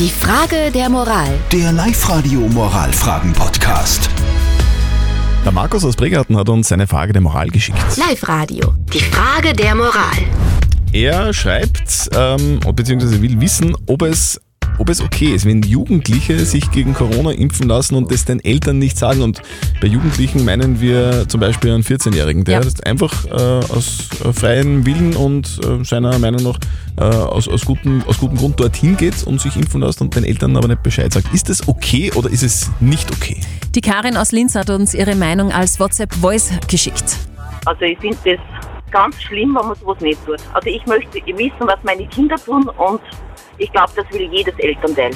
Die Frage der Moral. Der Live-Radio Moralfragen-Podcast. Der Markus aus Bregarten hat uns seine Frage der Moral geschickt. Live-Radio. Die Frage der Moral. Er schreibt, ähm, beziehungsweise will wissen, ob es, ob es okay ist, wenn Jugendliche sich gegen Corona impfen lassen und das den Eltern nicht sagen. Und bei Jugendlichen meinen wir zum Beispiel einen 14-Jährigen, der Ja. das einfach äh, aus äh, freiem Willen und äh, seiner Meinung nach äh, aus, aus, gutem, aus gutem Grund dorthin geht und sich impfen lässt und den Eltern aber nicht Bescheid sagt. Ist das okay oder ist es nicht okay? Die Karin aus Linz hat uns ihre Meinung als WhatsApp-Voice geschickt. Also ich finde das ganz schlimm, wenn man sowas nicht tut. Also ich möchte wissen, was meine Kinder tun und ich glaube, das will jedes Elternteil.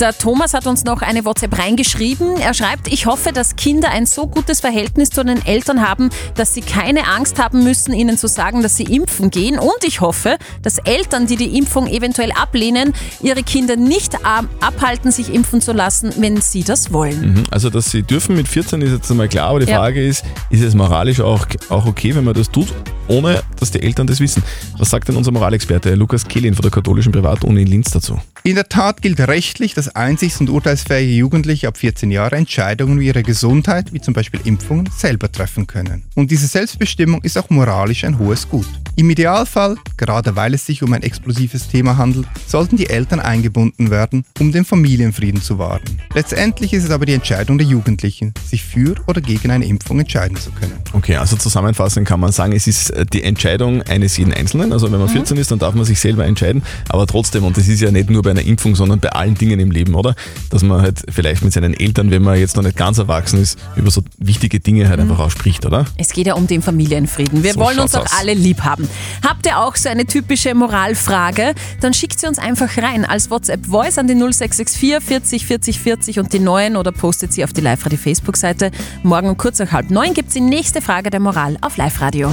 Der Thomas hat uns noch eine WhatsApp reingeschrieben. Er schreibt, ich hoffe, dass Kinder ein so gutes Verhältnis zu den Eltern haben, dass sie keine Angst haben müssen, ihnen zu sagen, dass sie impfen gehen. Und ich hoffe, dass Eltern, die die Impfung eventuell ablehnen, ihre Kinder nicht ab- abhalten, sich impfen zu lassen, wenn sie das wollen. Mhm, Also, dass sie dürfen mit 14 ist jetzt einmal klar, aber die Ja. Frage ist, ist es moralisch auch, auch okay, wenn man das tut, ohne dass die Eltern das wissen? Was sagt denn unser Moralexperte Lukas Kehlin von der katholischen Privatuni in Linz dazu? In der Tat gilt rechtlich, dass einsichts- und urteilsfähige Jugendliche ab 14 Jahre Entscheidungen wie ihre Gesundheit, wie zum Beispiel Impfungen, selber treffen können. Und diese Selbstbestimmung ist auch moralisch ein hohes Gut. Im Idealfall, gerade weil es sich um ein explosives Thema handelt, sollten die Eltern eingebunden werden, um den Familienfrieden zu wahren. Letztendlich ist es aber die Entscheidung der Jugendlichen, sich für oder gegen eine Impfung entscheiden zu können. Okay, also zusammenfassend kann man sagen, es ist äh, die Entscheidung eines jeden Einzelnen. Also wenn man 14 ist, dann darf man sich selber entscheiden. Aber trotzdem, und das ist ja nicht nur bei einer Impfung, sondern bei allen Dingen im Leben, oder? Dass man halt vielleicht mit seinen Eltern, wenn man jetzt noch nicht ganz erwachsen ist, über so wichtige Dinge halt einfach auch spricht, oder? Es geht ja um den Familienfrieden. Wir So wollen uns doch aus. alle lieb haben. Habt ihr auch so eine typische Moralfrage? Dann schickt sie uns einfach rein als WhatsApp-Voice an die 0664 40 40 40 und die neuen oder postet sie auf die Live-Radio Facebook-Seite. Morgen um kurz nach halb neun gibt es die nächste Frage der Moral auf Live-Radio.